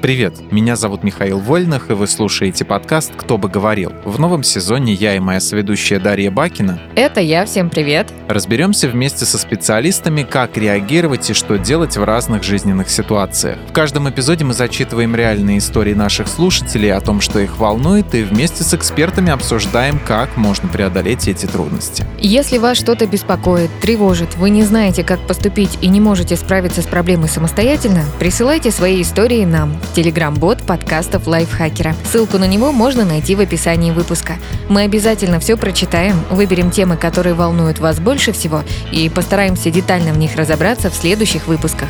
Привет, меня зовут Михаил Вольных, и вы слушаете подкаст «Кто бы говорил». В новом сезоне я и моя соведущая Дарья Бакина Это я, всем привет. разберемся вместе со специалистами, как реагировать и что делать в разных жизненных ситуациях. В каждом эпизоде мы зачитываем реальные истории наших слушателей о том, что их волнует, и вместе с экспертами обсуждаем, как можно преодолеть эти трудности. Если вас что-то беспокоит, тревожит, вы не знаете, как поступить и не можете справиться с проблемой самостоятельно, присылайте свои истории нам Телеграм-бот подкастов Лайфхакера. Ссылку на него можно найти в описании выпуска. Мы обязательно все прочитаем, выберем темы, которые волнуют вас больше всего, и постараемся детально в них разобраться в следующих выпусках.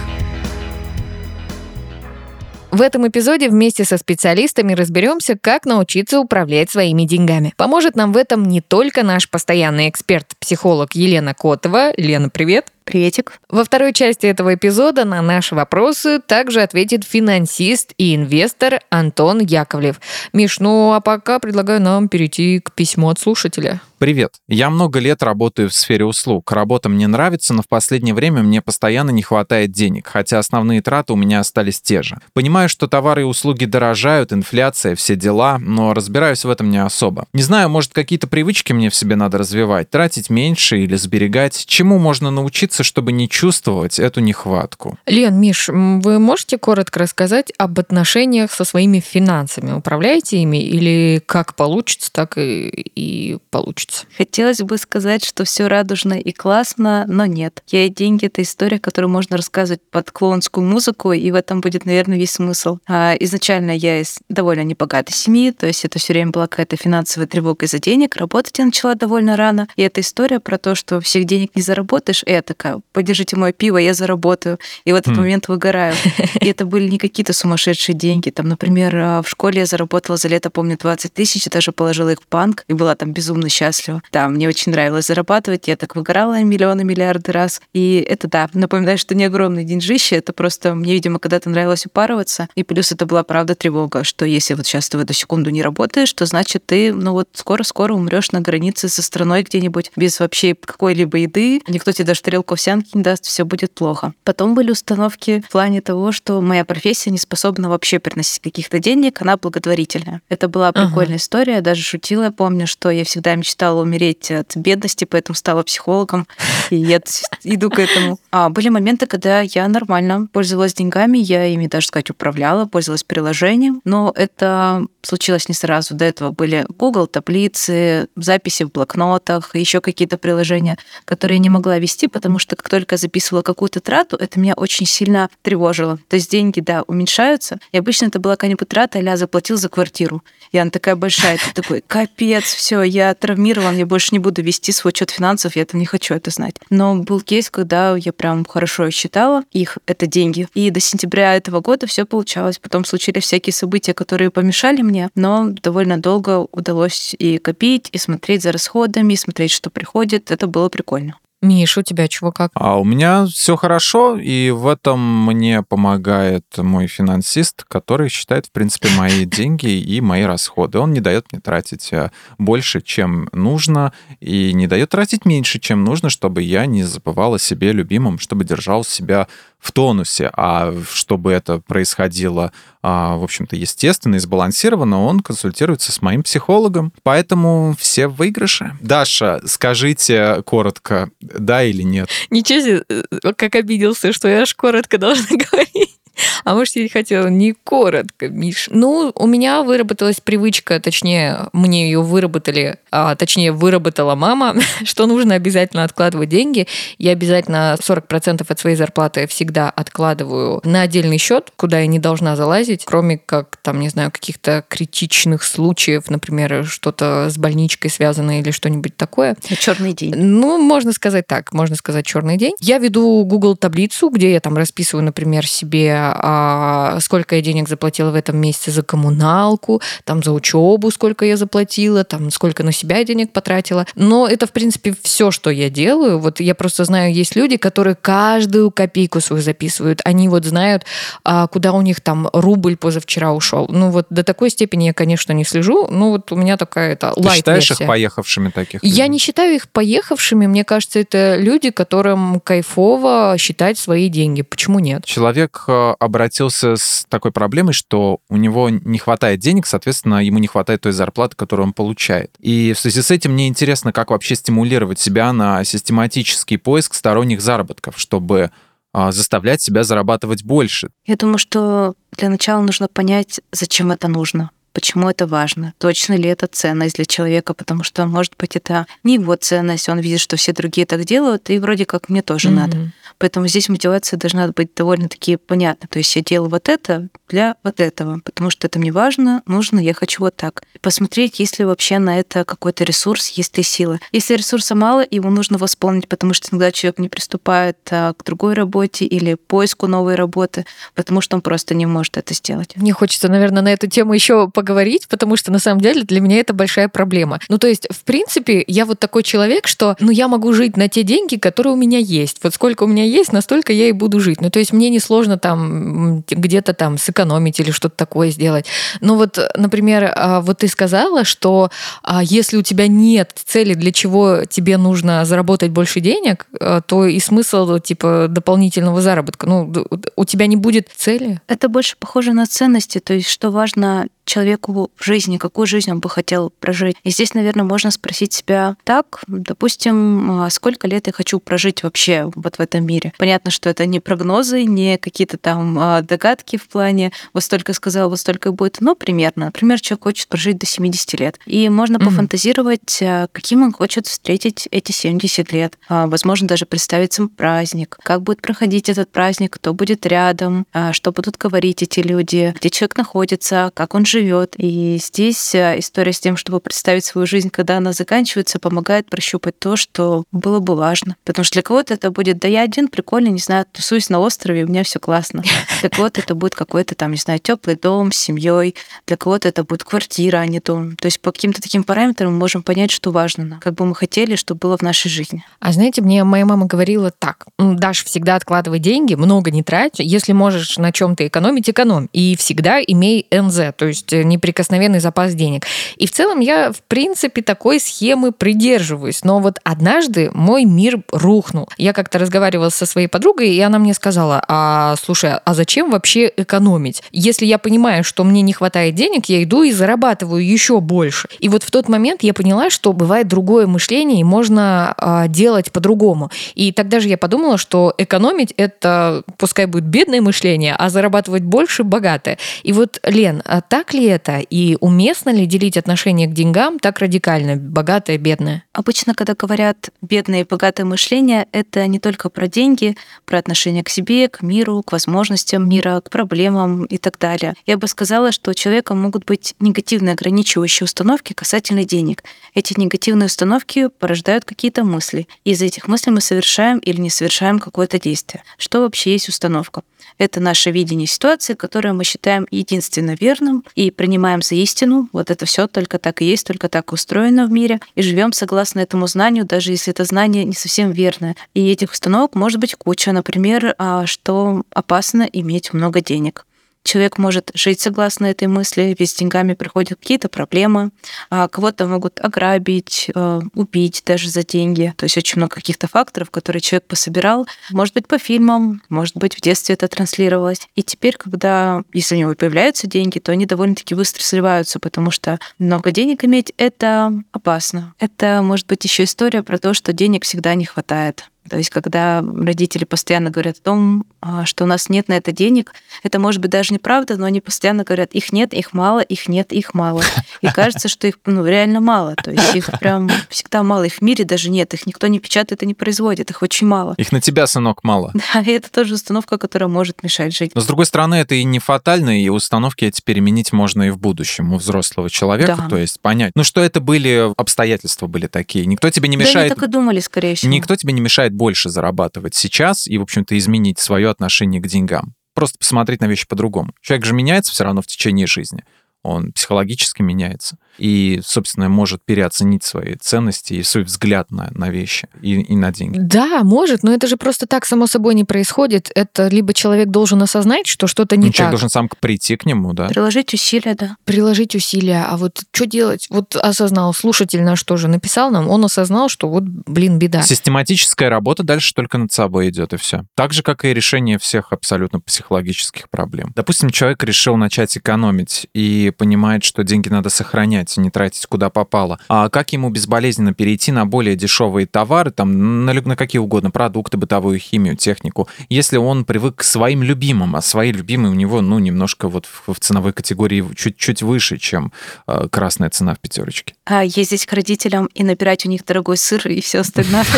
В этом эпизоде вместе со специалистами разберемся, как научиться управлять своими деньгами. Поможет нам в этом не только наш постоянный эксперт-психолог Елена Котова. Лена, привет! Приветик. Во второй части этого эпизода на наши вопросы также ответит финансист и инвестор Антон Яковлев. Миш, ну а пока предлагаю нам перейти к письму от слушателя. Привет. Я много лет работаю в сфере услуг. Работа мне нравится, но в последнее время мне постоянно не хватает денег, хотя основные траты у меня остались те же. Понимаю, что товары и услуги дорожают, инфляция, все дела, но разбираюсь в этом не особо. Не знаю, может, какие-то привычки мне в себе надо развивать, тратить меньше или сберегать. Чему можно научиться, чтобы не чувствовать эту нехватку? Лен, Миш, вы можете коротко рассказать об отношениях со своими финансами? Управляете ими или как получится, так и, и получится? Хотелось бы сказать, что все радужно и классно, но нет. Я и деньги — это история, которую можно рассказывать под клоунскую музыку, и в этом будет, наверное, весь смысл. А изначально я из довольно небогатой семьи, то есть это все время была какая-то финансовая тревога из-за денег. Работать я начала довольно рано. И эта история про то, что всех денег не заработаешь, и я такая, подержите мое пиво, я заработаю. И в этот Хм. момент выгораю. И это были не какие-то сумасшедшие деньги. Там, например, а, в школе я заработала за лето, помню, 20 тысяч, и даже положила их в банк, и была там безумно счастлива. Да, мне очень нравилось зарабатывать, я так выгорала миллионы, миллиарды раз. И это, да, напоминаю, что не огромные деньжища, это просто мне, видимо, когда-то нравилось упарываться. И плюс это была, правда, тревога, что если вот сейчас ты в эту секунду не работаешь, то значит ты, ну вот скоро-скоро умрешь на границе со страной где-нибудь без вообще какой-либо еды, никто тебе даже тарелку овсянки не даст, все будет плохо. Потом были установки в плане того, что моя профессия не способна вообще приносить каких-то денег, она благотворительная. Это была Ага. прикольная история, я даже шутила, я помню, что я всегда мечтала умереть от бедности, поэтому стала психологом, и я иду к этому. А были моменты, когда я нормально пользовалась деньгами, я ими даже сказать управляла, пользовалась приложением, но это случилось не сразу. До этого были Google таблицы, записи в блокнотах, еще какие-то приложения, которые я не могла вести, потому что как только я записывала какую-то трату, это меня очень сильно тревожило. То есть деньги, да, уменьшаются, и обычно это была какая-нибудь трата, а заплатил за квартиру. И она такая большая, ты такой, капец, все, я травмирован, я больше не буду вести свой учет финансов, я это не хочу это знать. Но был кейс, когда я прям хорошо считала их, это деньги. И до сентября этого года все получалось. Потом случились всякие события, которые помешали мне, но довольно долго удалось и копить, и смотреть за расходами, и смотреть, что приходит. Это было прикольно. Миш, у тебя чего как? А у меня все хорошо, и в этом мне помогает мой финансист, который считает, в принципе, мои деньги и мои расходы. Он не дает мне тратить э, больше, чем нужно, и не дает тратить меньше, чем нужно, чтобы я не забывал о себе любимом, чтобы держал себя в тонусе. А чтобы это происходило, а, в общем-то, естественно и сбалансированно, он консультируется с моим психологом. Поэтому все в выигрыше. Даша, скажите коротко, да или нет? Ничего себе, э, как обиделся, что я аж коротко должна говорить. А может, я хотела не коротко, Миш. Ну, у меня выработалась привычка, точнее, мне ее выработали, а точнее, выработала мама, что нужно обязательно откладывать деньги. Я обязательно 40% от своей зарплаты всегда откладываю на отдельный счет, куда я не должна залазить, кроме как, там, не знаю, каких-то критичных случаев, например, что-то с больничкой связано или что-нибудь такое. Черный день. Ну, можно сказать так, можно сказать черный день. Я веду Google таблицу, где я там расписываю, например, себе, а, сколько я денег заплатила в этом месяце за коммуналку, там за учебу, сколько я заплатила, там сколько на себя денег потратила. Но это, в принципе, все, что я делаю. Вот я просто знаю, есть люди, которые каждую копейку свою записывают. Они вот знают, а, куда у них там рубль позавчера ушел. Ну вот до такой степени я, конечно, не слежу. Ну вот у меня такая это Ты считаешь их лайт-версия. поехавшими таких? Я людей? не считаю их поехавшими. Мне кажется, это люди, которым кайфово считать свои деньги. Почему нет? Человек э, обратился с такой проблемой, что у него не хватает денег, соответственно, ему не хватает той зарплаты, которую он получает. И в связи с этим мне интересно, как вообще стимулировать себя на систематический поиск сторонних заработков, чтобы а, заставлять себя зарабатывать больше. Я думаю, что для начала нужно понять, зачем это нужно почему это важно, точно ли это ценность для человека, потому что, может быть, это не его ценность, он видит, что все другие так делают, и вроде как мне тоже mm-hmm. надо. Поэтому здесь мотивация должна быть довольно-таки понятна. То есть я делаю вот это для вот этого, потому что это мне важно, нужно, я хочу вот так. Посмотреть, есть ли вообще на это какой-то ресурс, есть ли силы. Если ресурса мало, его нужно восполнить, потому что иногда человек не приступает а, к другой работе или поиску новой работы, потому что он просто не может это сделать. Мне хочется, наверное, на эту тему еще поговорить говорить, потому что на самом деле для меня это большая проблема. Ну, то есть, в принципе, я вот такой человек, что, ну, я могу жить на те деньги, которые у меня есть. Вот сколько у меня есть, настолько я и буду жить. Ну, то есть, мне несложно там где-то там сэкономить или что-то такое сделать. Но вот, например, а, вот ты сказала, что а, если у тебя нет цели, для чего тебе нужно заработать больше денег, а, то и смысл, типа, дополнительного заработка. Ну, у тебя не будет цели. Это больше похоже на ценности, то есть, что важно человеку в жизни, какую жизнь он бы хотел прожить. И здесь, наверное, можно спросить себя так, допустим, а сколько лет я хочу прожить вообще вот в этом мире. Понятно, что это не прогнозы, не какие-то там а, догадки в плане вот столько сказал, вот столько будет, но примерно. Например, человек хочет прожить до 70 лет. И можно mm-hmm. пофантазировать, а, каким он хочет встретить эти 70 лет. Возможно, даже представить сам праздник, как будет проходить этот праздник, кто будет рядом, что будут говорить эти люди, где человек находится, как он живет, живет. И здесь э, история с тем, чтобы представить свою жизнь, когда она заканчивается, помогает прощупать то, что было бы важно. Потому что для кого-то это будет, да я один, прикольно, не знаю, тусуюсь на острове, у меня все классно. Для кого-то это будет какой-то там, не знаю, теплый дом с семьей. Для кого-то это будет квартира, а не дом. То есть по каким-то таким параметрам мы можем понять, что важно, как бы мы хотели, чтобы было в нашей жизни. А знаете, мне моя мама говорила так: Даш, всегда откладывай деньги, много не трать. Если можешь на чем-то экономить, экономь. И всегда имей НЗ, то есть есть неприкосновенный запас денег. И в целом я, в принципе, такой схемы придерживаюсь. Но вот однажды мой мир рухнул. Я как-то разговаривала со своей подругой, и она мне сказала, а слушай, а зачем вообще экономить? Если я понимаю, что мне не хватает денег, я иду и зарабатываю еще больше. И вот в тот момент я поняла, что бывает другое мышление, и можно а, делать по-другому. И тогда же я подумала, что экономить это пускай будет бедное мышление, а зарабатывать больше богатое. И вот, Лен, а так ли ли это и уместно ли делить отношение к деньгам так радикально, богатое, бедное? Обычно, когда говорят бедное и богатое мышление, это не только про деньги, про отношение к себе, к миру, к возможностям мира, к проблемам и так далее. Я бы сказала, что у человека могут быть негативные ограничивающие установки касательно денег. Эти негативные установки порождают какие-то мысли. И из этих мыслей мы совершаем или не совершаем какое-то действие. Что вообще есть установка? Это наше видение ситуации, которое мы считаем единственно верным и принимаем за истину. Вот это все только так и есть, только так устроено в мире. И живем согласно этому знанию, даже если это знание не совсем верное. И этих установок может быть куча. Например, а, что опасно иметь много денег человек может жить согласно этой мысли, ведь с деньгами приходят какие-то проблемы, а кого-то могут ограбить, э, убить даже за деньги. То есть очень много каких-то факторов, которые человек пособирал. Может быть, по фильмам, может быть, в детстве это транслировалось. И теперь, когда, если у него появляются деньги, то они довольно-таки быстро сливаются, потому что много денег иметь — это опасно. Это может быть еще история про то, что денег всегда не хватает. То есть, когда родители постоянно говорят о том, а, что у нас нет на это денег, это может быть даже неправда, но они постоянно говорят, их нет, их мало, их нет, их мало. И кажется, что их ну, реально мало. То есть их прям всегда мало. Их в мире даже нет. Их никто не печатает и не производит. Их очень мало. Их на тебя, сынок, мало. Да, и это тоже установка, которая может мешать жить. Но, с другой стороны, это и не фатально, и установки эти переменить можно и в будущем у взрослого человека. Да. То есть понять, ну что это были обстоятельства были такие. Никто тебе не мешает... Да, они так и думали, скорее всего. Никто тебе не мешает больше зарабатывать сейчас и, в общем-то, изменить свое отношение к деньгам. Просто посмотреть на вещи по-другому. Человек же меняется все равно в течение жизни. Он психологически меняется и, собственно, может переоценить свои ценности и свой взгляд на, на вещи и, и на деньги. Да, может, но это же просто так само собой не происходит. Это либо человек должен осознать, что что-то не ну, так. Человек должен сам прийти к нему, да. Приложить усилия, да. Приложить усилия. А вот что делать? Вот осознал, слушатель наш тоже написал нам, он осознал, что вот, блин, беда. Систематическая работа дальше только над собой идет, и все. Так же, как и решение всех абсолютно психологических проблем. Допустим, человек решил начать экономить и понимает, что деньги надо сохранять, не тратить куда попало. А как ему безболезненно перейти на более дешевые товары, там, на, на какие угодно продукты, бытовую химию, технику, если он привык к своим любимым, а свои любимые у него, ну, немножко вот в, в ценовой категории чуть-чуть выше, чем э, красная цена в пятерочке. А ездить к родителям и набирать у них дорогой сыр и все остальное.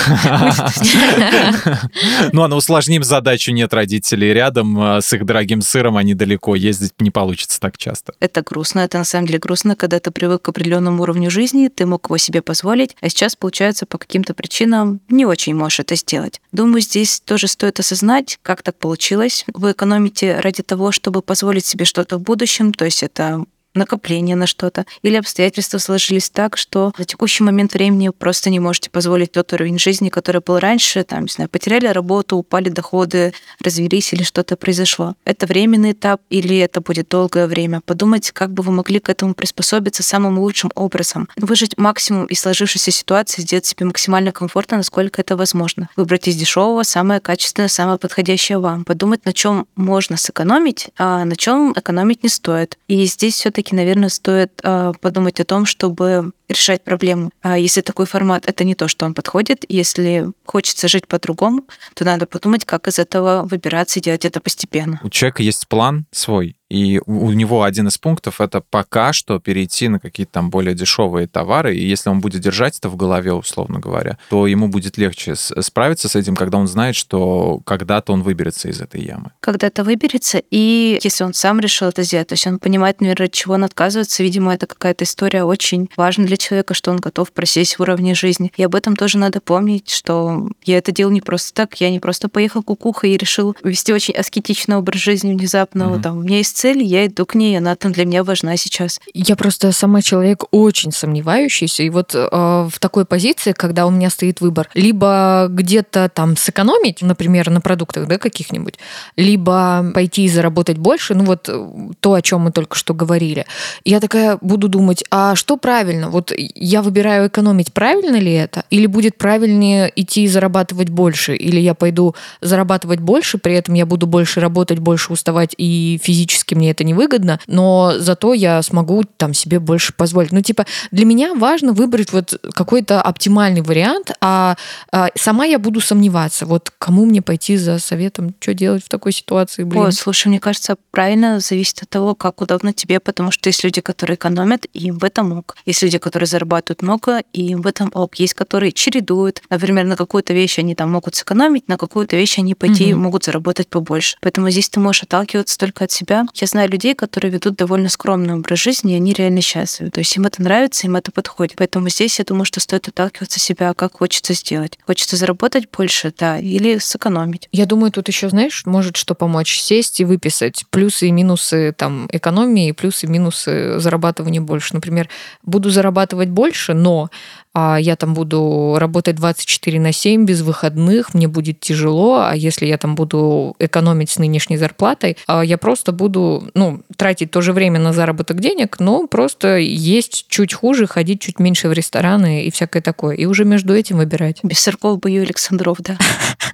Ну, а на усложним задачу нет родителей рядом а с их дорогим сыром, они далеко ездить не получится так часто. Это грустно, это на самом деле грустно, когда ты привык к определенному уровню жизни, ты мог его себе позволить, а сейчас, получается, по каким-то причинам не очень можешь это сделать. Думаю, здесь тоже стоит осознать, как так получилось. Вы экономите ради того, чтобы позволить себе что-то в будущем, то есть это накопление на что-то, или обстоятельства сложились так, что на текущий момент времени просто не можете позволить тот уровень жизни, который был раньше, там, не знаю, потеряли работу, упали доходы, развелись или что-то произошло. Это временный этап или это будет долгое время. Подумать, как бы вы могли к этому приспособиться самым лучшим образом. Выжить максимум из сложившейся ситуации, сделать себе максимально комфортно, насколько это возможно. Выбрать из дешевого самое качественное, самое подходящее вам. Подумать, на чем можно сэкономить, а на чем экономить не стоит. И здесь все-таки все-таки, наверное, стоит э, подумать о том, чтобы решать проблему. А если такой формат это не то, что он подходит, если хочется жить по-другому, то надо подумать, как из этого выбираться и делать это постепенно. У человека есть план свой, и у него один из пунктов это пока что перейти на какие-то там более дешевые товары. И если он будет держать это в голове, условно говоря, то ему будет легче справиться с этим, когда он знает, что когда-то он выберется из этой ямы. Когда-то выберется, и если он сам решил это сделать, то есть он понимает, наверное, от чего он отказывается, видимо, это какая-то история очень важна для человека, что он готов просесть в уровне жизни. И об этом тоже надо помнить, что я это делал не просто так, я не просто поехал кукухой и решил вести очень аскетичный образ жизни внезапно. Mm-hmm. Там, у меня есть цель, я иду к ней, она там для меня важна сейчас. Я просто сама человек очень сомневающийся, и вот э, в такой позиции, когда у меня стоит выбор, либо где-то там сэкономить, например, на продуктах, да, каких-нибудь, либо пойти и заработать больше, ну вот э, то, о чем мы только что говорили. Я такая буду думать, а что правильно? Вот я выбираю экономить, правильно ли это? Или будет правильнее идти и зарабатывать больше? Или я пойду зарабатывать больше, при этом я буду больше работать, больше уставать и физически физически мне это невыгодно, но зато я смогу там себе больше позволить. Ну, типа, для меня важно выбрать вот какой-то оптимальный вариант, а, а сама я буду сомневаться, вот кому мне пойти за советом, что делать в такой ситуации, блин. Ой, слушай, мне кажется, правильно зависит от того, как удобно тебе, потому что есть люди, которые экономят, и им в этом ок. Есть люди, которые зарабатывают много, и им в этом ок. Есть, которые чередуют. Например, на какую-то вещь они там могут сэкономить, на какую-то вещь они пойти угу. могут заработать побольше. Поэтому здесь ты можешь отталкиваться только от себя. Я знаю людей, которые ведут довольно скромный образ жизни, и они реально счастливы. То есть им это нравится, им это подходит. Поэтому здесь я думаю, что стоит отталкиваться себя, как хочется сделать. Хочется заработать больше, да, или сэкономить. Я думаю, тут еще, знаешь, может что помочь сесть и выписать плюсы и минусы там экономии, плюсы и минусы зарабатывания больше. Например, буду зарабатывать больше, но а я там буду работать 24 на 7 без выходных, мне будет тяжело, а если я там буду экономить с нынешней зарплатой, а я просто буду, ну, тратить то же время на заработок денег, но просто есть чуть хуже, ходить чуть меньше в рестораны и всякое такое. И уже между этим выбирать. Без сырков бою Александров, да.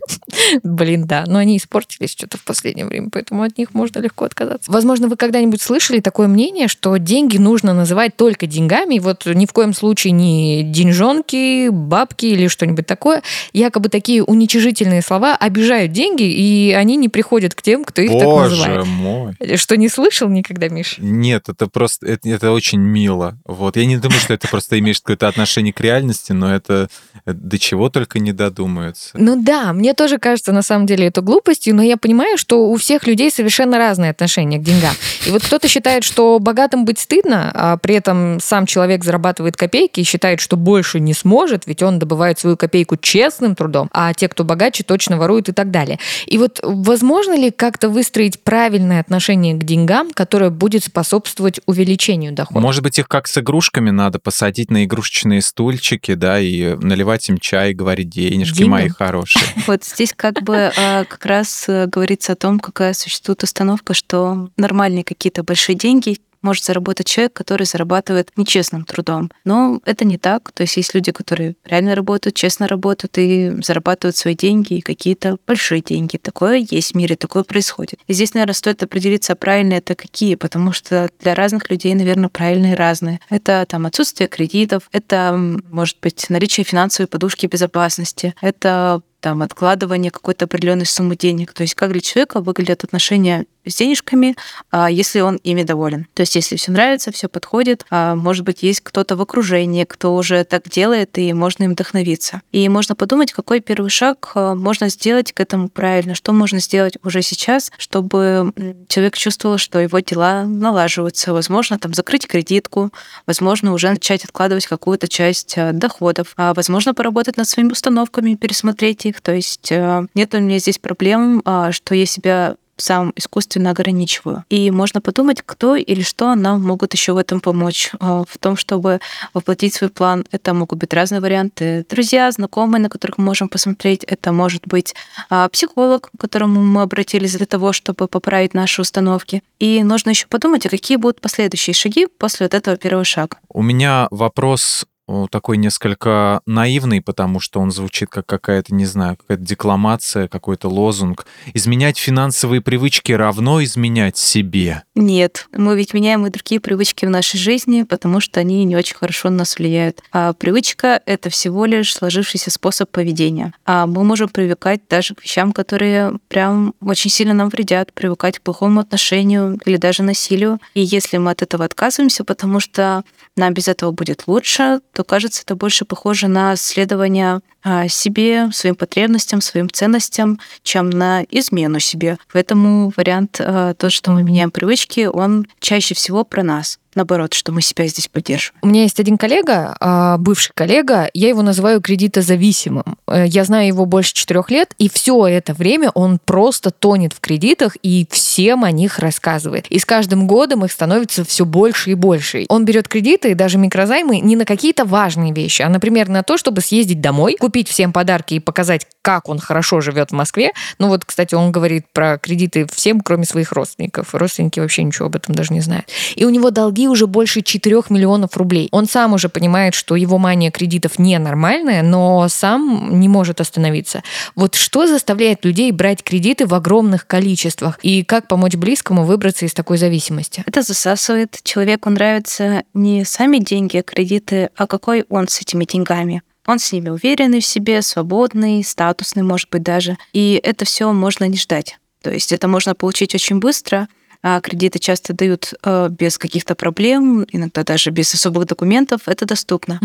Блин, да. Но они испортились что-то в последнее время, поэтому от них можно легко отказаться. Возможно, вы когда-нибудь слышали такое мнение, что деньги нужно называть только деньгами, вот ни в коем случае не деньжонки, бабки или что-нибудь такое. Якобы такие уничижительные слова обижают деньги, и они не приходят к тем, кто их Боже так называет. мой. Что, не слышал никогда, Миш? Нет, это просто, это, это очень мило. Вот. Я не думаю, что это просто имеет какое-то отношение к реальности, но это до чего только не додумаются. Ну да, мне тоже кажется на самом деле это глупостью, но я понимаю, что у всех людей совершенно разные отношения к деньгам. И вот кто-то считает, что богатым быть стыдно, а при этом сам человек зарабатывает копейки и считает, что больше больше не сможет, ведь он добывает свою копейку честным трудом, а те, кто богаче, точно воруют и так далее. И вот возможно ли как-то выстроить правильное отношение к деньгам, которое будет способствовать увеличению дохода? Может быть, их как с игрушками надо посадить на игрушечные стульчики, да, и наливать им чай, и говорить, денежки Деньгам? мои хорошие. Вот здесь как бы а, как раз э, говорится о том, какая существует установка, что нормальные какие-то большие деньги может заработать человек, который зарабатывает нечестным трудом. Но это не так. То есть есть люди, которые реально работают, честно работают и зарабатывают свои деньги и какие-то большие деньги. Такое есть в мире, такое происходит. И здесь, наверное, стоит определиться, правильные это какие, потому что для разных людей, наверное, правильные разные. Это там отсутствие кредитов, это, может быть, наличие финансовой подушки безопасности, это там откладывание какой-то определенной суммы денег. То есть как для человека выглядят отношения с денежками, а, если он ими доволен. То есть если все нравится, все подходит, а, может быть, есть кто-то в окружении, кто уже так делает, и можно им вдохновиться. И можно подумать, какой первый шаг а, можно сделать к этому правильно, что можно сделать уже сейчас, чтобы человек чувствовал, что его дела налаживаются. Возможно, там закрыть кредитку, возможно, уже начать откладывать какую-то часть доходов, возможно, поработать над своими установками, пересмотреть их. То есть нет у меня здесь проблем, что я себя сам искусственно ограничиваю. И можно подумать, кто или что нам могут еще в этом помочь, а, в том, чтобы воплотить свой план. Это могут быть разные варианты. Друзья, знакомые, на которых мы можем посмотреть. Это может быть а, психолог, к которому мы обратились для того, чтобы поправить наши установки. И нужно еще подумать, а какие будут последующие шаги после вот этого первого шага. У меня вопрос такой несколько наивный, потому что он звучит как какая-то, не знаю, какая-то декламация, какой-то лозунг. Изменять финансовые привычки равно изменять себе. Нет, мы ведь меняем и другие привычки в нашей жизни, потому что они не очень хорошо на нас влияют. А привычка — это всего лишь сложившийся способ поведения. А мы можем привыкать даже к вещам, которые прям очень сильно нам вредят, привыкать к плохому отношению или даже насилию. И если мы от этого отказываемся, потому что нам без этого будет лучше, то кажется, это больше похоже на следование а, себе, своим потребностям, своим ценностям, чем на измену себе. Поэтому вариант, а, то, что мы меняем привычки, он чаще всего про нас наоборот, что мы себя здесь поддерживаем. У меня есть один коллега, а, бывший коллега, я его называю кредитозависимым. Э, Я знаю его больше четырех лет, и все это время он просто тонет в кредитах и всем о них рассказывает. И с каждым годом их становится все больше и больше. Он берет кредиты, даже микрозаймы, не на какие-то важные вещи, а, например, на то, чтобы съездить домой, купить всем подарки и показать, как он хорошо живет в Москве. Ну вот, кстати, он говорит про кредиты всем, кроме своих родственников. Родственники вообще ничего об этом даже не знают. И у него долги уже больше 4 миллионов рублей. Он сам уже понимает, что его мания кредитов ненормальная, но сам не может остановиться. Вот что заставляет людей брать кредиты в огромных количествах? И как помочь близкому выбраться из такой зависимости? Это засасывает. Человеку нравятся не сами деньги, кредиты, а какой он с этими деньгами. Он с ними уверенный в себе, свободный, статусный, может быть, даже. И это все можно не ждать. То есть это можно получить очень быстро, а кредиты часто дают э, без каких-то проблем, иногда даже без особых документов, это доступно.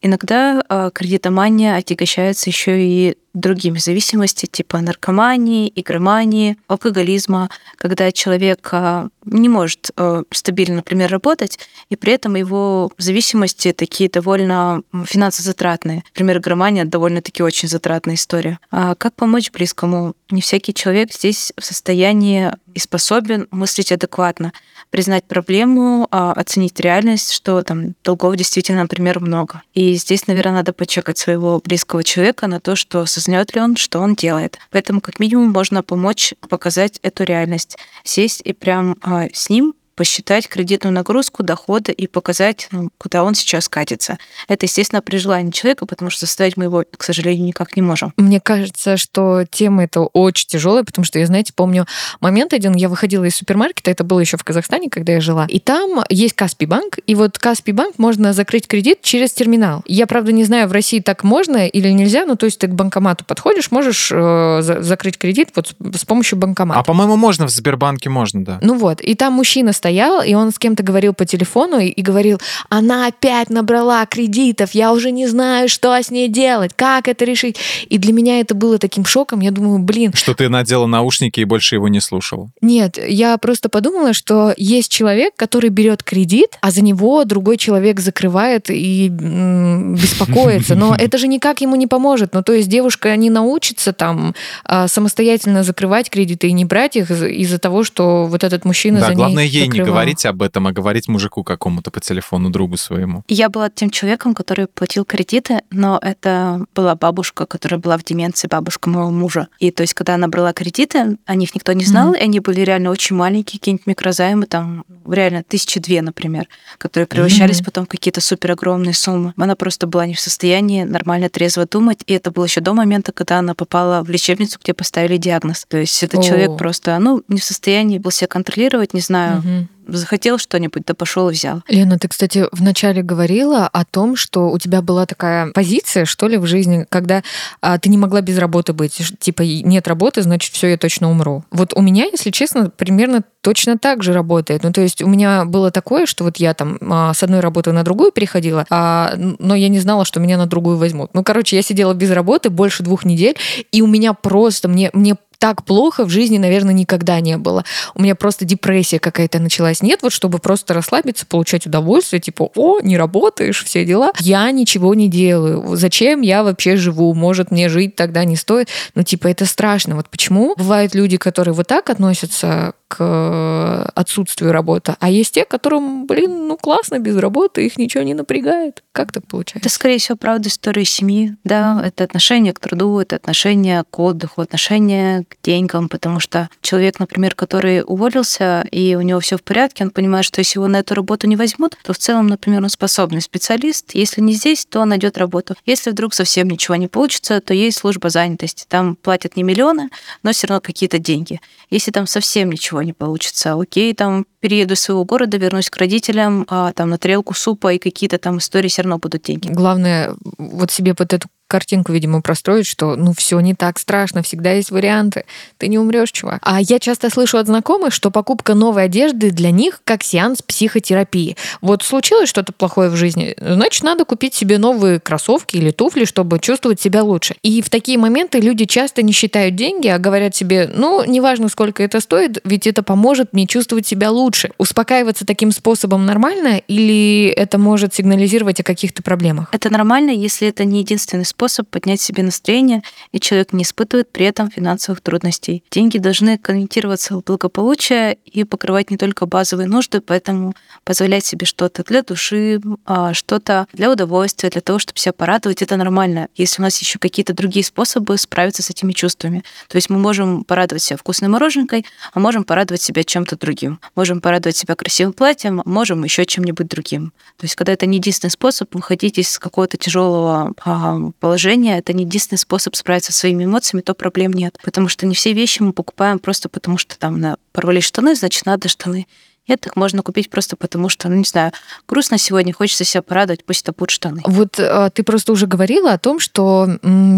Иногда э, кредитомания отягощается еще и другими зависимостями, типа наркомании, игромании, алкоголизма, когда человек э, не может э, стабильно, например, работать, и при этом его зависимости такие довольно финансозатратные. Например, игромания довольно-таки очень затратная история. А как помочь близкому? Не всякий человек здесь в состоянии и способен мыслить адекватно, признать проблему, а, оценить реальность, что там долгов действительно, например, много. И здесь, наверное, надо почекать своего близкого человека на то, что осознает ли он, что он делает. Поэтому, как минимум, можно помочь показать эту реальность, сесть и прям а, с ним посчитать кредитную нагрузку, доходы и показать, ну, куда он сейчас катится. Это, естественно, при желании человека, потому что заставить мы его, к сожалению, никак не можем. Мне кажется, что тема эта очень тяжелая, потому что я, знаете, помню момент один, я выходила из супермаркета, это было еще в Казахстане, когда я жила, и там есть Каспий банк, и вот Каспий банк можно закрыть кредит через терминал. Я, правда, не знаю, в России так можно или нельзя, ну, то есть ты к банкомату подходишь, можешь э, за- закрыть кредит вот с, с помощью банкомата. А по-моему, можно в Сбербанке, можно, да. Ну вот, и там мужчина стоит, стоял, и он с кем-то говорил по телефону и, и говорил, она опять набрала кредитов, я уже не знаю, что с ней делать, как это решить. И для меня это было таким шоком. Я думаю, блин. Что ты надела наушники и больше его не слушал? Нет, я просто подумала, что есть человек, который берет кредит, а за него другой человек закрывает и м, беспокоится. Но это же никак ему не поможет. Ну, то есть девушка не научится там а, самостоятельно закрывать кредиты и не брать их из- из-за того, что вот этот мужчина Да, за главное ней ей не говорить об этом, а говорить мужику какому-то по телефону, другу своему. Я была тем человеком, который платил кредиты, но это была бабушка, которая была в деменции, бабушка моего мужа. И то есть, когда она брала кредиты, о них никто не знал, Мгм. и они были реально очень маленькие, какие-нибудь микрозаймы, там, реально тысячи две, например, которые превращались Мгм. потом в какие-то супер огромные суммы. Она просто была не в состоянии нормально трезво думать, и это было еще до момента, когда она попала в лечебницу, где поставили диагноз. То есть этот О. человек просто, ну, не в состоянии был себя контролировать, не знаю, Мгм. Захотел что-нибудь, да пошел и взял. Лена, ты, кстати, вначале говорила о том, что у тебя была такая позиция, что ли, в жизни, когда а, ты не могла без работы быть. Типа, нет работы, значит, все, я точно умру. Вот у меня, если честно, примерно точно так же работает. Ну, то есть у меня было такое, что вот я там а, с одной работы на другую переходила, а, но я не знала, что меня на другую возьмут. Ну, короче, я сидела без работы больше двух недель, и у меня просто, мне, мне так плохо в жизни, наверное, никогда не было. У меня просто депрессия какая-то началась. Нет, вот чтобы просто расслабиться, получать удовольствие, типа, о, не работаешь, все дела. Я ничего не делаю. Зачем я вообще живу? Может, мне жить тогда не стоит? Ну, типа, это страшно. Вот почему бывают люди, которые вот так относятся к отсутствию работы, а есть те, которым, блин, ну классно без работы, их ничего не напрягает. Как так получается? Это, скорее всего, правда история семьи, да, это отношение к труду, это отношение к отдыху, отношение к деньгам, потому что человек, например, который уволился, и у него все в порядке, он понимает, что если его на эту работу не возьмут, то в целом, например, он способный специалист, если не здесь, то он найдет работу. Если вдруг совсем ничего не получится, то есть служба занятости, там платят не миллионы, но все равно какие-то деньги. Если там совсем ничего не получится, окей, там перееду из своего города, вернусь к родителям, а, там на тарелку супа и какие-то там истории все равно будут деньги. Главное, вот себе вот эту картинку, видимо, простроить, что ну все не так страшно, всегда есть варианты. Ты не умрешь, чувак. А я часто слышу от знакомых, что покупка новой одежды для них как сеанс психотерапии. Вот случилось что-то плохое в жизни, значит, надо купить себе новые кроссовки или туфли, чтобы чувствовать себя лучше. И в такие моменты люди часто не считают деньги, а говорят себе, ну, неважно, сколько это стоит, ведь это поможет мне чувствовать себя лучше. Успокаиваться таким способом нормально или это может сигнализировать о каких-то проблемах? Это нормально, если это не единственный способ поднять себе настроение, и человек не испытывает при этом финансовых трудностей. Деньги должны конвертироваться в благополучие и покрывать не только базовые нужды, поэтому позволять себе что-то для души, а, что-то для удовольствия, для того, чтобы себя порадовать, это нормально. Если у нас еще какие-то другие способы справиться с этими чувствами. То есть мы можем порадовать себя вкусной мороженкой, а можем порадовать себя чем-то другим. Можем порадовать себя красивым платьем, а можем еще чем-нибудь другим. То есть когда это не единственный способ выходить из какого-то тяжелого а, положения, это не единственный способ справиться со своими эмоциями, то проблем нет. Потому что не все вещи мы покупаем просто потому, что там на, порвались штаны, значит, надо штаны. Нет, их можно купить просто потому, что, ну не знаю, грустно сегодня, хочется себя порадовать, пусть это будут штаны. Вот э, ты просто уже говорила о том, что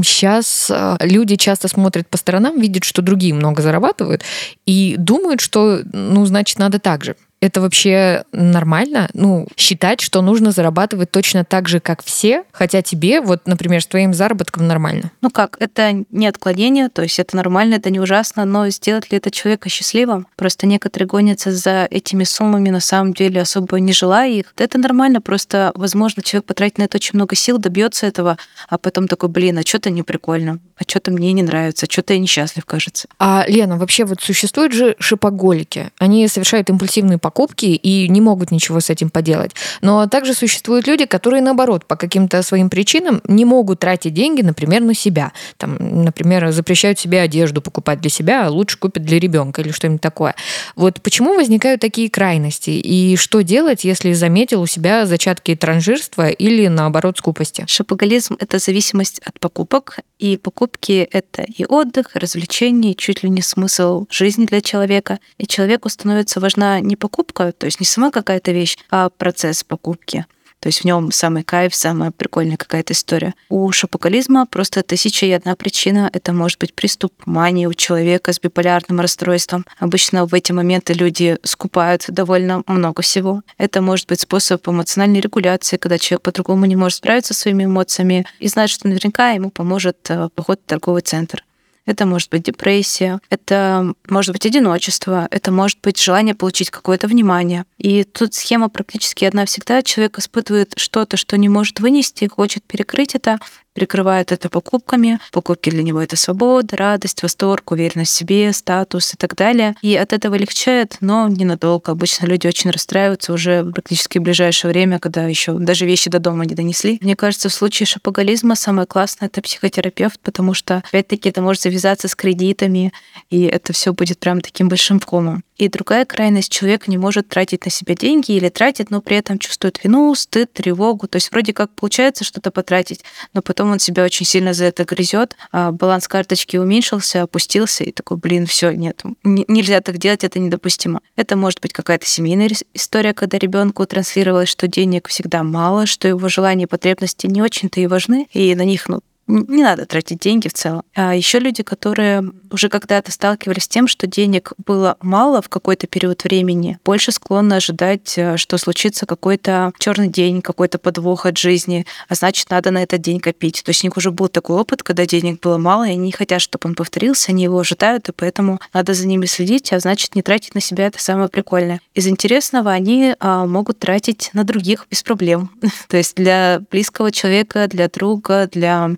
сейчас люди часто смотрят по сторонам, видят, что другие много зарабатывают, и думают, что, ну, значит, надо так же. Это вообще нормально? Ну, считать, что нужно зарабатывать точно так же, как все, хотя тебе, вот, например, с твоим заработком нормально. Ну как, это не отклонение, то есть это нормально, это не ужасно, но сделать ли это человека счастливым? Просто некоторые гонятся за этими суммами, на самом деле особо не желая их. Это нормально, просто, возможно, человек потратит на это очень много сил, добьется этого, а потом такой, блин, а что-то не прикольно, а что-то мне не нравится, что-то я несчастлив, кажется. А, Лена, вообще вот существуют же шипоголики. Они совершают импульсивные покупки и не могут ничего с этим поделать. Но также существуют люди, которые, наоборот, по каким-то своим причинам не могут тратить деньги, например, на себя. Там, например, запрещают себе одежду покупать для себя, а лучше купят для ребенка или что-нибудь такое. Вот почему возникают такие крайности? И что делать, если заметил у себя зачатки транжирства или, наоборот, скупости? Шопоголизм — это зависимость от покупок, и покупки — это и отдых, и развлечение, и чуть ли не смысл жизни для человека. И человеку становится важна не покупка, то есть не сама какая-то вещь, а процесс покупки. То есть в нем самый кайф, самая прикольная какая-то история. У шапокализма просто тысяча и одна причина. Это может быть приступ мании у человека с биполярным расстройством. Обычно в эти моменты люди скупают довольно много всего. Это может быть способ эмоциональной регуляции, когда человек по-другому не может справиться со своими эмоциями и знает, что наверняка ему поможет э, поход в торговый центр это может быть депрессия, это может быть одиночество, это может быть желание получить какое-то внимание. И тут схема практически одна всегда. Человек испытывает что-то, что не может вынести, хочет перекрыть это, перекрывает это покупками. Покупки для него это свобода, радость, восторг, уверенность в себе, статус и так далее. И от этого легчает, но ненадолго. Обычно люди очень расстраиваются уже практически в ближайшее время, когда еще даже вещи до дома не донесли. Мне кажется, в случае шапоголизма самое классное это психотерапевт, потому что опять-таки это может завязаться с кредитами, и это все будет прям таким большим комом. И другая крайность, человек не может тратить на себя деньги или тратит, но при этом чувствует вину, стыд, тревогу. То есть вроде как получается что-то потратить, но потом он себя очень сильно за это грызет, а баланс карточки уменьшился, опустился, и такой, блин, все, нет, нельзя так делать, это недопустимо. Это может быть какая-то семейная история, когда ребенку транслировалось, что денег всегда мало, что его желания и потребности не очень-то и важны, и на них ну, не надо тратить деньги в целом. А еще люди, которые уже когда-то сталкивались с тем, что денег было мало в какой-то период времени, больше склонны ожидать, э, что случится какой-то черный день, какой-то подвох от жизни, а значит, надо на этот день копить. То есть у них уже был такой опыт, когда денег было мало, и они не хотят, чтобы он повторился, они его ожидают, и поэтому надо за ними следить, а значит, не тратить на себя это самое прикольное. Из интересного они а, могут тратить на других без проблем. То есть для близкого человека, для друга, для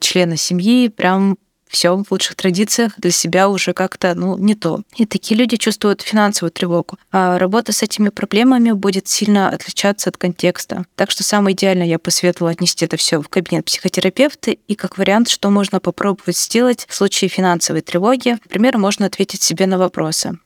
члена семьи прям все в лучших традициях для себя уже как-то ну, не то. И такие люди чувствуют финансовую тревогу. А работа с этими проблемами будет сильно отличаться от контекста. Так что самое идеальное я посоветовала отнести это все в кабинет психотерапевта и как вариант, что можно попробовать сделать в случае финансовой тревоги. Например, можно ответить себе на вопросы.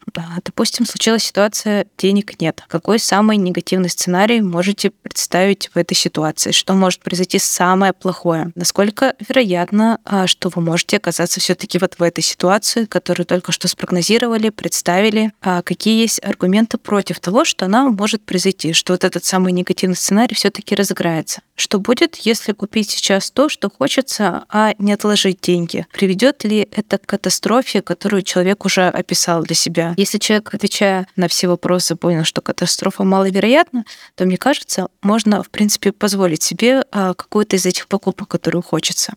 Допустим, случилась ситуация, денег нет. Какой самый негативный сценарий можете представить в этой ситуации? Что может произойти самое плохое? Насколько вероятно, а, что вы можете оказаться оказаться все-таки вот в этой ситуации, которую только что спрогнозировали, представили, а какие есть аргументы против того, что она может произойти, что вот этот самый негативный сценарий все-таки разыграется. Что будет, если купить сейчас то, что хочется, а не отложить деньги? Приведет ли это к катастрофе, которую человек уже описал для себя? Если человек, отвечая на все вопросы, понял, что катастрофа маловероятна, то, мне кажется, можно, в принципе, позволить себе а, какую-то из этих покупок, которую хочется.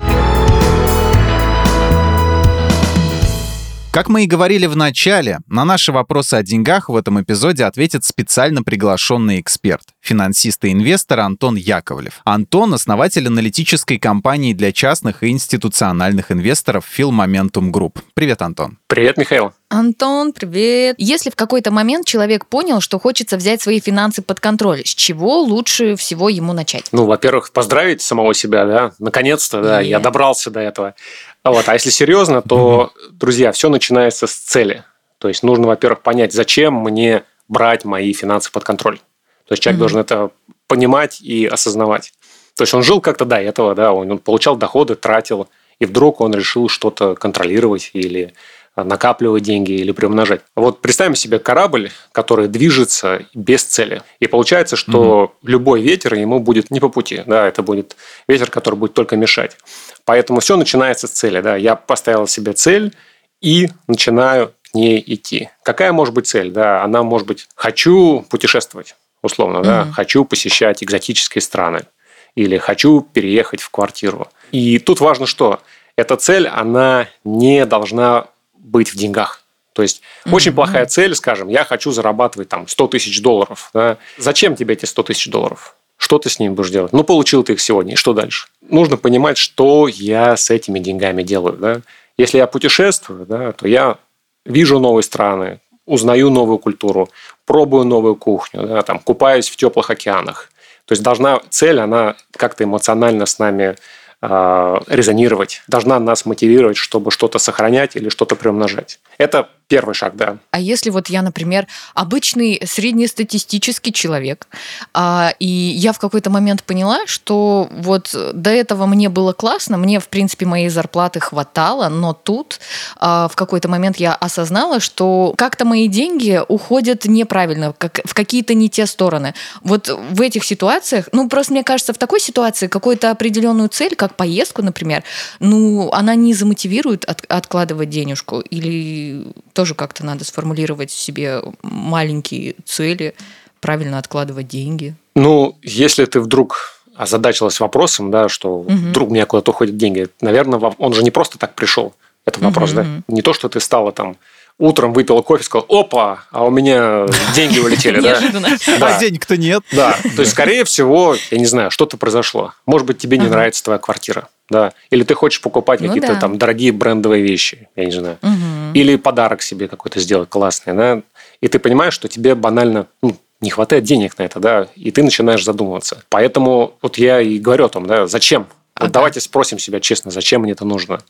Как мы и говорили в начале, на наши вопросы о деньгах в этом эпизоде ответит специально приглашенный эксперт, финансист и инвестор Антон Яковлев. Антон — основатель аналитической компании для частных и институциональных инвесторов Phil Momentum Group. Привет, Антон. Привет, Михаил. Антон, привет. Если в какой-то момент человек понял, что хочется взять свои финансы под контроль, с чего лучше всего ему начать? Ну, во-первых, поздравить самого себя, да, наконец-то, да, yeah. я добрался до этого. Вот. А если серьезно, то, друзья, все начинается с цели. То есть нужно, во-первых, понять, зачем мне брать мои финансы под контроль. То есть человек должен это понимать и осознавать. То есть он жил как-то до этого, да, он, он получал доходы, тратил, и вдруг он решил что-то контролировать или накапливать деньги или приумножать. Вот представим себе корабль, который движется без цели. И получается, что угу. любой ветер ему будет не по пути. Да, это будет ветер, который будет только мешать. Поэтому все начинается с цели. Да. Я поставил себе цель и начинаю к ней идти. Какая может быть цель? Да, она может быть «хочу путешествовать», условно, угу. да, «хочу посещать экзотические страны» или «хочу переехать в квартиру». И тут важно что? Эта цель, она не должна быть в деньгах. То есть mm-hmm. очень плохая цель, скажем, я хочу зарабатывать там 100 тысяч долларов. Да? Зачем тебе эти 100 тысяч долларов? Что ты с ними будешь делать? Ну, получил ты их сегодня, и что дальше? Нужно понимать, что я с этими деньгами делаю. Да? Если я путешествую, да, то я вижу новые страны, узнаю новую культуру, пробую новую кухню, да, там, купаюсь в теплых океанах. То есть должна цель, она как-то эмоционально с нами резонировать, должна нас мотивировать, чтобы что-то сохранять или что-то приумножать. Это Первый шаг, да. А если вот я, например, обычный среднестатистический человек, а, и я в какой-то момент поняла, что вот до этого мне было классно, мне, в принципе, моей зарплаты хватало, но тут а, в какой-то момент я осознала, что как-то мои деньги уходят неправильно, как, в какие-то не те стороны. Вот в этих ситуациях, ну, просто мне кажется, в такой ситуации какую-то определенную цель, как поездку, например, ну, она не замотивирует от, откладывать денежку или тоже как-то надо сформулировать себе маленькие цели, правильно откладывать деньги. Ну, если ты вдруг озадачилась вопросом, да, что угу. вдруг у меня куда-то уходят деньги, наверное, он же не просто так пришел. Это вопрос, угу. да? Не то, что ты стала там утром выпила кофе, сказал, опа, а у меня деньги улетели, да? А денег-то нет. Да, то есть, скорее всего, я не знаю, что-то произошло. Может быть, тебе не нравится твоя квартира, да? Или ты хочешь покупать ну какие-то там дорогие брендовые вещи, я не знаю. Или подарок себе какой-то сделать классный, да? И ты понимаешь, что тебе банально ну, не хватает денег на это, да, и ты начинаешь задумываться. Поэтому вот я и говорю о том, да, зачем вот ага. давайте спросим себя честно, зачем мне это нужно.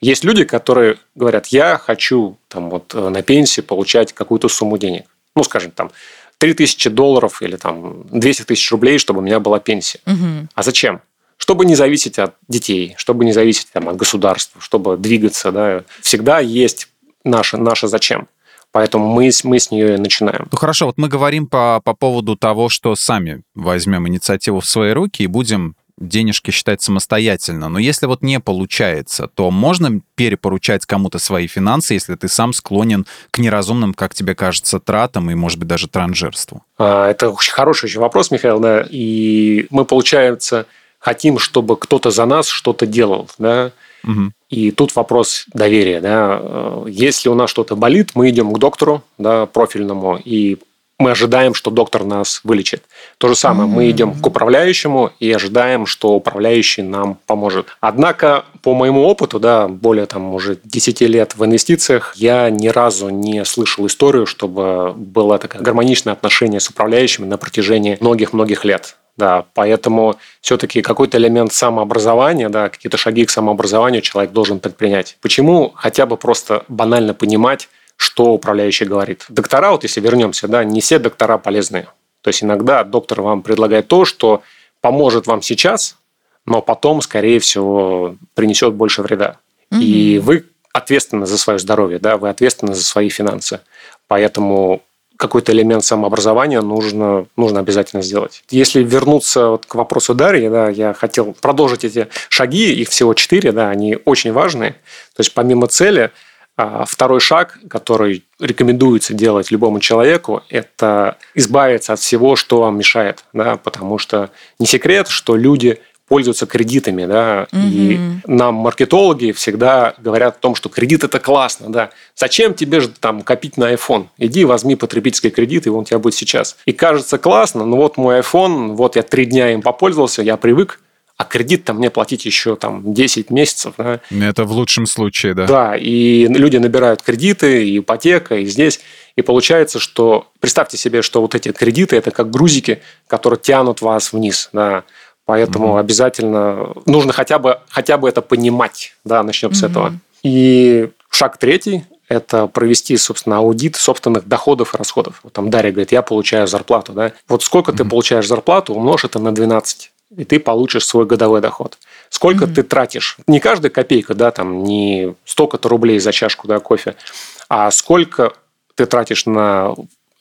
Есть люди, которые говорят, я хочу там, вот, э, на пенсии получать какую-то сумму денег. Ну, скажем, там, 3000 долларов или там 200 тысяч рублей, чтобы у меня была пенсия. Угу. А зачем? Чтобы не зависеть от детей, чтобы не зависеть там, от государства, чтобы двигаться. Да. Всегда есть наше, наше зачем. Поэтому мы, мы с нее и начинаем. Ну хорошо, вот мы говорим по, по поводу того, что сами возьмем инициативу в свои руки и будем денежки считать самостоятельно. Но если вот не получается, то можно перепоручать кому-то свои финансы, если ты сам склонен к неразумным, как тебе кажется, тратам и, может быть, даже транжирству? А, это очень хороший еще вопрос, Михаил, да. И мы, получается, хотим, чтобы кто-то за нас что-то делал, да. Угу. И тут вопрос доверия, да. Если у нас что-то болит, мы идем к доктору, да, профильному, и мы ожидаем, что доктор нас вылечит. То же самое, mm-hmm. мы идем к управляющему и ожидаем, что управляющий нам поможет. Однако, по моему опыту, да, более там уже 10 лет в инвестициях, я ни разу не слышал историю, чтобы было такое гармоничное отношение с управляющими на протяжении многих-многих лет. Да, поэтому все-таки какой-то элемент самообразования, да, какие-то шаги к самообразованию человек должен предпринять. Почему? Хотя бы просто банально понимать, что управляющий говорит. Доктора, вот если вернемся, да, не все доктора полезные. То есть иногда доктор вам предлагает то, что поможет вам сейчас, но потом, скорее всего, принесет больше вреда. Угу. И вы ответственны за свое здоровье, да, вы ответственны за свои финансы. Поэтому какой-то элемент самообразования нужно, нужно обязательно сделать. Если вернуться вот к вопросу Дарьи, да, я хотел продолжить эти шаги, их всего четыре, да, они очень важные. То есть помимо цели – а второй шаг, который рекомендуется делать любому человеку, это избавиться от всего, что вам мешает, да, потому что не секрет, что люди пользуются кредитами, да, угу. и нам маркетологи всегда говорят о том, что кредит это классно, да. Зачем тебе же там копить на iPhone? Иди возьми потребительский кредит, и он у тебя будет сейчас. И кажется классно, ну вот мой iPhone, вот я три дня им попользовался, я привык, а кредит там мне платить еще там 10 месяцев. Да? Это в лучшем случае, да. Да, и люди набирают кредиты, и ипотека, и здесь. И получается, что представьте себе, что вот эти кредиты это как грузики, которые тянут вас вниз. Да. Поэтому угу. обязательно нужно хотя бы, хотя бы это понимать. Да, начнем угу. с этого. И шаг третий – это провести, собственно, аудит собственных доходов и расходов. Вот там Дарья говорит, я получаю зарплату. Да? Вот сколько угу. ты получаешь зарплату, умножь это на 12 и ты получишь свой годовой доход. Сколько mm-hmm. ты тратишь? Не каждая копейка, да, там, не столько-то рублей за чашку да, кофе, а сколько ты тратишь на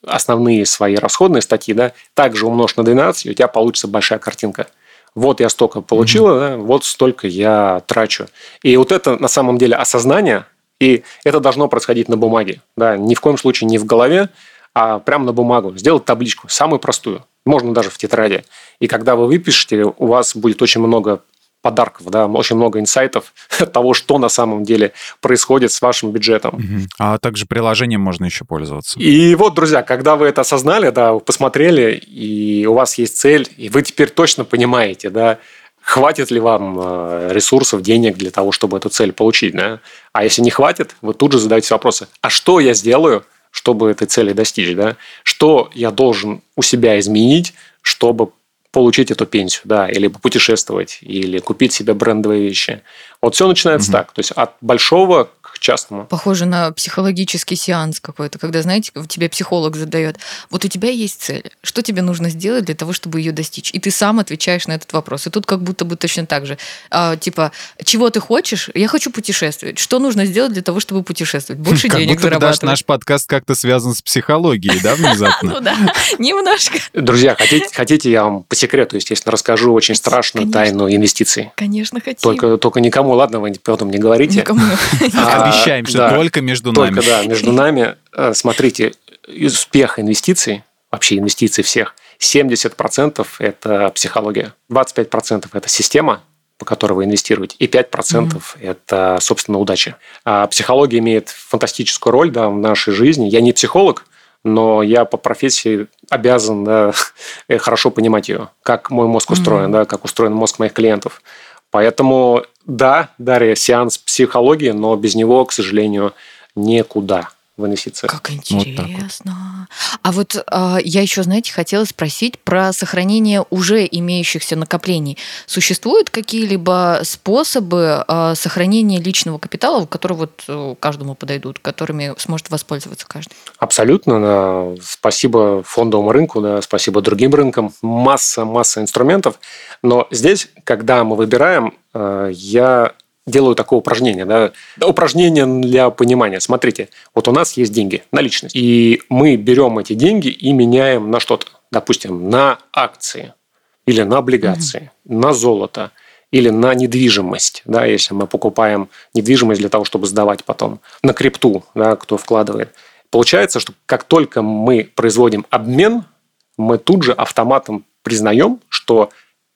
основные свои расходные статьи, да, также умножь на 12, и у тебя получится большая картинка. Вот я столько получила, mm-hmm. да, вот столько я трачу. И вот это на самом деле осознание, и это должно происходить на бумаге, да, ни в коем случае не в голове, а прямо на бумагу. Сделать табличку, самую простую можно даже в тетради. И когда вы выпишете, у вас будет очень много подарков, да, очень много инсайтов того, что на самом деле происходит с вашим бюджетом. Угу. А также приложением можно еще пользоваться. И вот, друзья, когда вы это осознали, да, посмотрели, и у вас есть цель, и вы теперь точно понимаете, да, хватит ли вам э, ресурсов, денег для того, чтобы эту цель получить, да? А если не хватит, вы тут же задаете вопросы. А что я сделаю, чтобы этой цели достичь, да? Что я должен у себя изменить, чтобы получить эту пенсию, да, или путешествовать, или купить себе брендовые вещи. Вот все начинается mm-hmm. так, то есть от большого частному. Похоже на психологический сеанс какой-то, когда, знаете, тебе психолог задает, вот у тебя есть цель, что тебе нужно сделать для того, чтобы ее достичь? И ты сам отвечаешь на этот вопрос. И тут как будто бы точно так же. А, типа, чего ты хочешь? Я хочу путешествовать. Что нужно сделать для того, чтобы путешествовать? Больше Как денег будто зарабатывать. даже наш подкаст как-то связан с психологией, да, внезапно? Ну да, немножко. Друзья, хотите, хотите, я вам по секрету, естественно, расскажу очень страшную тайну инвестиций. Конечно, хотим. Только, только никому, ладно, вы потом не говорите. Никому. Обещаем, что да. только между Только, нами. да, между нами. Э, Смотрите, успех инвестиций, вообще инвестиций всех, 70% это психология, 25% это система, по которой вы инвестируете, и 5% это, собственно, удача. А психология имеет фантастическую роль да, в нашей жизни. Я не психолог, но я по профессии обязан да, хорошо понимать ее, как мой мозг устроен, да, как устроен мозг моих клиентов. Поэтому, да, Дарья, сеанс психологии, но без него, к сожалению, никуда в инвестициях. Как Вот так вот. интересно. А вот а, я еще, знаете, хотела спросить про сохранение уже имеющихся накоплений. Существуют какие-либо способы а, сохранения личного капитала, которые вот э, каждому подойдут, которыми сможет воспользоваться каждый? Абсолютно. да. Спасибо фондовому рынку, да, спасибо другим рынкам. Масса, масса инструментов. Но здесь, когда мы выбираем, э, я делаю такое упражнение. Да, упражнение для понимания. Смотрите, вот у нас есть деньги, наличность. И мы берем эти деньги и меняем на что-то. Допустим, на акции или на облигации, на золото или на недвижимость, да, если мы покупаем недвижимость для того, чтобы сдавать потом, на крипту, да, кто вкладывает. Получается, что как только мы производим обмен, мы тут же автоматом признаем, что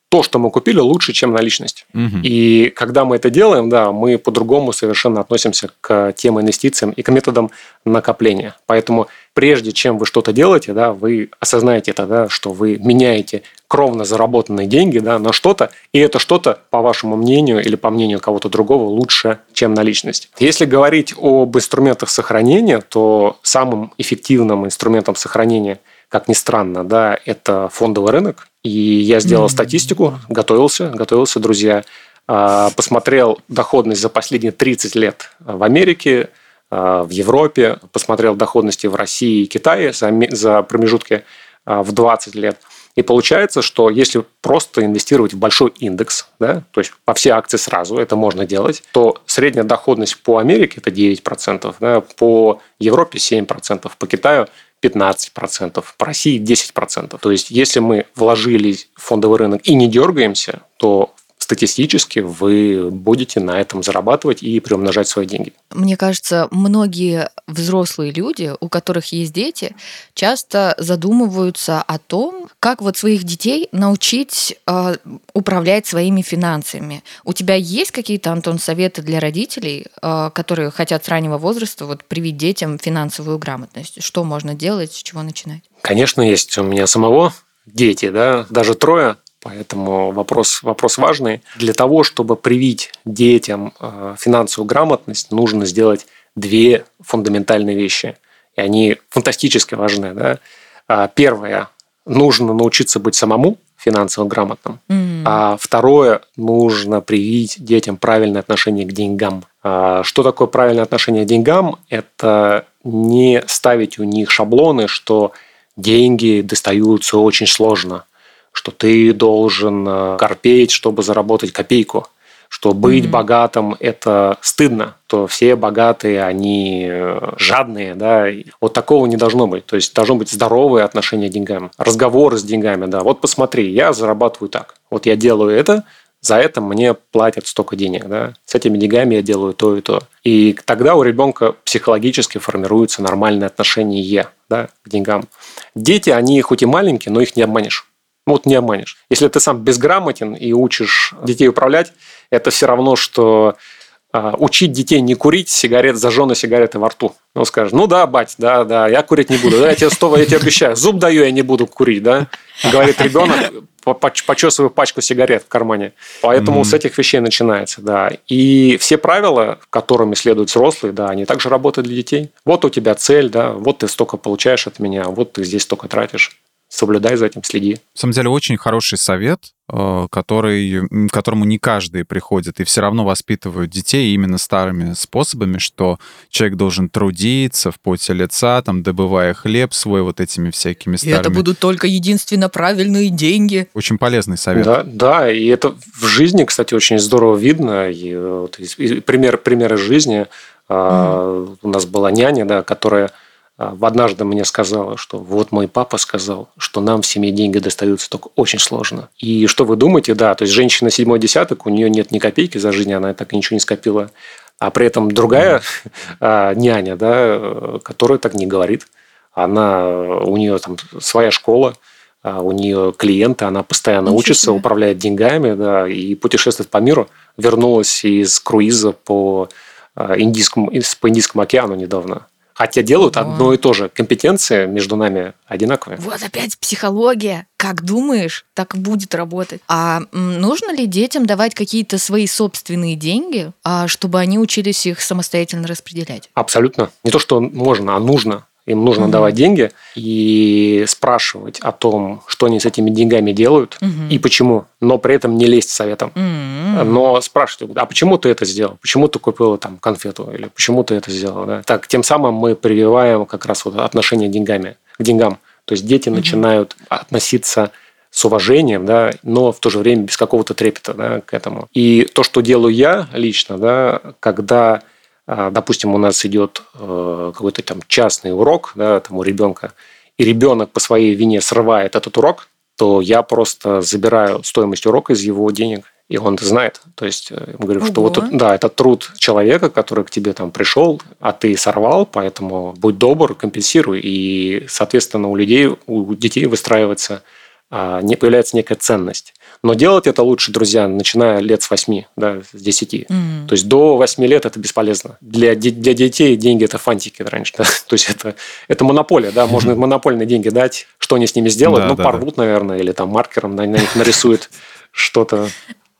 то, что мы купили, лучше, чем наличность. Мгм. И когда мы это делаем, да, мы по-другому совершенно относимся к тем инвестициям и к методам накопления. Поэтому прежде чем вы что-то делаете, да, вы осознаете это, да, что вы меняете кровно заработанные деньги да, на что-то, и это что-то, по вашему мнению или по мнению кого-то другого, лучше, чем наличность. Если говорить об инструментах сохранения, то самым эффективным инструментом сохранения, как ни странно, да, это фондовый рынок. И я сделал статистику, готовился, готовился, друзья, а, посмотрел доходность за последние 30 лет в Америке, а, в Европе, посмотрел доходности в России и Китае за, за промежутки а, в 20 лет. И получается, что если просто инвестировать в большой индекс, да, то есть по все акции сразу, это можно делать, то средняя доходность по Америке это 9%, да, по Европе 7%, по Китаю 15%, по России 10%. То есть если мы вложились в фондовый рынок и не дергаемся, то статистически вы будете на этом зарабатывать и приумножать свои деньги. Мне кажется, многие взрослые люди, у которых есть дети, часто задумываются о том, как вот своих детей научить э, управлять своими финансами. У тебя есть какие-то, Антон, советы для родителей, э, которые хотят с раннего возраста вот привить детям финансовую грамотность? Что можно делать, с чего начинать? Конечно, есть у меня самого дети, да, даже трое, Поэтому вопрос, вопрос важный. Для того, чтобы привить детям э, финансовую грамотность, нужно сделать две фундаментальные вещи. И они фантастически важны. Да? А, Первое. Нужно научиться быть самому финансово грамотным. М. А второе, нужно привить детям правильное отношение к деньгам. А Что такое правильное отношение к деньгам? Это не ставить у них шаблоны, что деньги достаются очень сложно, что ты должен э, корпеть, чтобы заработать копейку, что быть Мгм. богатым – это стыдно, то все богатые, они э, жадные, да, вот такого не должно быть. То есть должно быть здоровое отношение к деньгам, разговоры с деньгами, да. Вот посмотри, я зарабатываю так, вот я делаю это, за это мне платят столько денег, да. С этими деньгами я делаю то и то. И тогда у ребенка психологически формируется нормальное отношение да, к деньгам. Дети, они хоть и маленькие, но их не обманешь. Ну, Вот не обманешь. Если ты сам безграмотен и учишь детей управлять, это все равно, что а, учить детей не курить сигарет, зажженные сигареты во рту. Он скажет, ну да, бать, да, да, я курить не буду. Да, я тебе сто, я тебе обещаю, зуб даю, я не буду курить, да. Говорит ребенок, по- поч- почесывая пачку сигарет в кармане. Поэтому Мгм. с этих вещей начинается, да. И все правила, которыми следуют взрослые, да, они также работают для детей. Вот у тебя цель, да, вот ты столько получаешь от меня, вот ты здесь столько тратишь. Соблюдай за этим, следи. На самом деле, очень хороший совет, э, который, к которому не каждый приходит, и все равно воспитывают детей именно старыми способами, что человек должен трудиться в поте лица, там, добывая хлеб свой вот этими всякими И старыми... это будут только единственно правильные деньги. Очень полезный совет. Да, да, и это в жизни, кстати, очень здорово видно. И, вот, из- и пример, примеры жизни. А, У нас была няня, да, которая однажды мне сказала, что вот мой папа сказал, что нам в семье деньги достаются только очень сложно. И что вы думаете, да, то есть женщина седьмой десяток, у нее нет ни копейки за жизнь, она так и ничего не скопила. А при этом другая а, няня, да, которая так не говорит, она, у нее там своя школа, а, у нее клиенты, она постоянно Ничего учится, себе. управляет деньгами, да, и путешествует по миру. Вернулась из круиза по а, Индийскому, по Индийскому океану недавно. Хотя делают Ого. одно и то же. Компетенции между нами одинаковые. Вот опять психология. Как думаешь, так и будет работать. А нужно ли детям давать какие-то свои собственные деньги, а, чтобы они учились их самостоятельно распределять? Абсолютно. Не то, что можно, а нужно. Им нужно Мгм. давать деньги и спрашивать о том, что они с этими деньгами делают Мгм. и почему. Но при этом не лезть советом. М. Но спрашивают, а почему ты это сделал? Почему ты купила там конфету? Или почему ты это сделал? Да? Так, тем самым мы прививаем как раз вот отношение деньгами, к деньгам. То есть дети начинают относиться с уважением, да, но в то же время без какого-то трепета да, к этому. И то, что делаю я лично, да, когда, допустим, у нас идет э, какой-то там частный урок да, там у ребенка, и ребенок по своей вине срывает этот урок, то я просто забираю стоимость урока из его денег, и он это знает. То есть, э, я говорю, что вот, Ого. да, это труд человека, который к тебе там пришел, а ты сорвал, поэтому будь добр, компенсируй. И, соответственно, у людей, у детей выстраивается, а, появляется некая ценность. Но делать это лучше, друзья, начиная лет с 8, да, с 10. М. То есть до 8 лет это бесполезно. Для, для детей деньги это фантики раньше. Да? То есть это, это монополия, да, можно монопольные деньги дать, что они с ними сделают, Да, ну, да, порвут, наверное, или там маркером на, на них нарисуют что-то.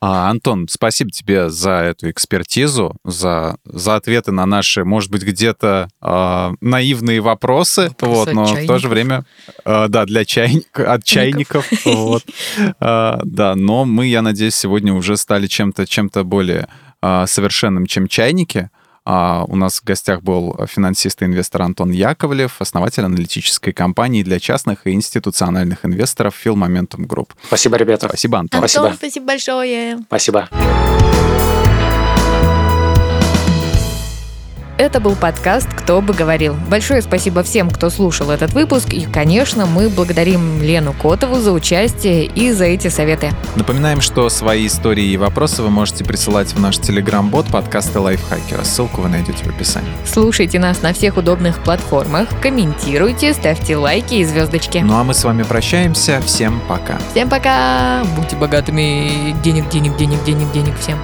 А, Антон, спасибо тебе за эту экспертизу, за, за ответы на наши, может быть, где-то а, наивные вопросы, Вопросы вот, от но в то же время, а, да, для чайник, от чайников, вот. А, да, но мы, я надеюсь, сегодня уже стали чем-то чем-то более а, совершенным, чем чайники. А, у нас в гостях был финансист и инвестор Антон Яковлев, основатель аналитической компании для частных и институциональных инвесторов Phil Momentum Group. Спасибо, ребята. Спасибо, Антон. Спасибо. Антон, спасибо большое. Спасибо. Это был подкаст «Кто бы говорил». Большое спасибо всем, кто слушал этот выпуск. И, конечно, мы благодарим Лену Котову за участие и за эти советы. Напоминаем, что свои истории и вопросы вы можете присылать в наш телеграм-бот подкаста Лайфхакера. Ссылку вы найдете в описании. Слушайте нас на всех удобных платформах, комментируйте, ставьте лайки и звездочки. Ну а мы с вами прощаемся. Всем пока. Всем пока! Будьте богатыми! Денег, денег, денег, денег, денег всем!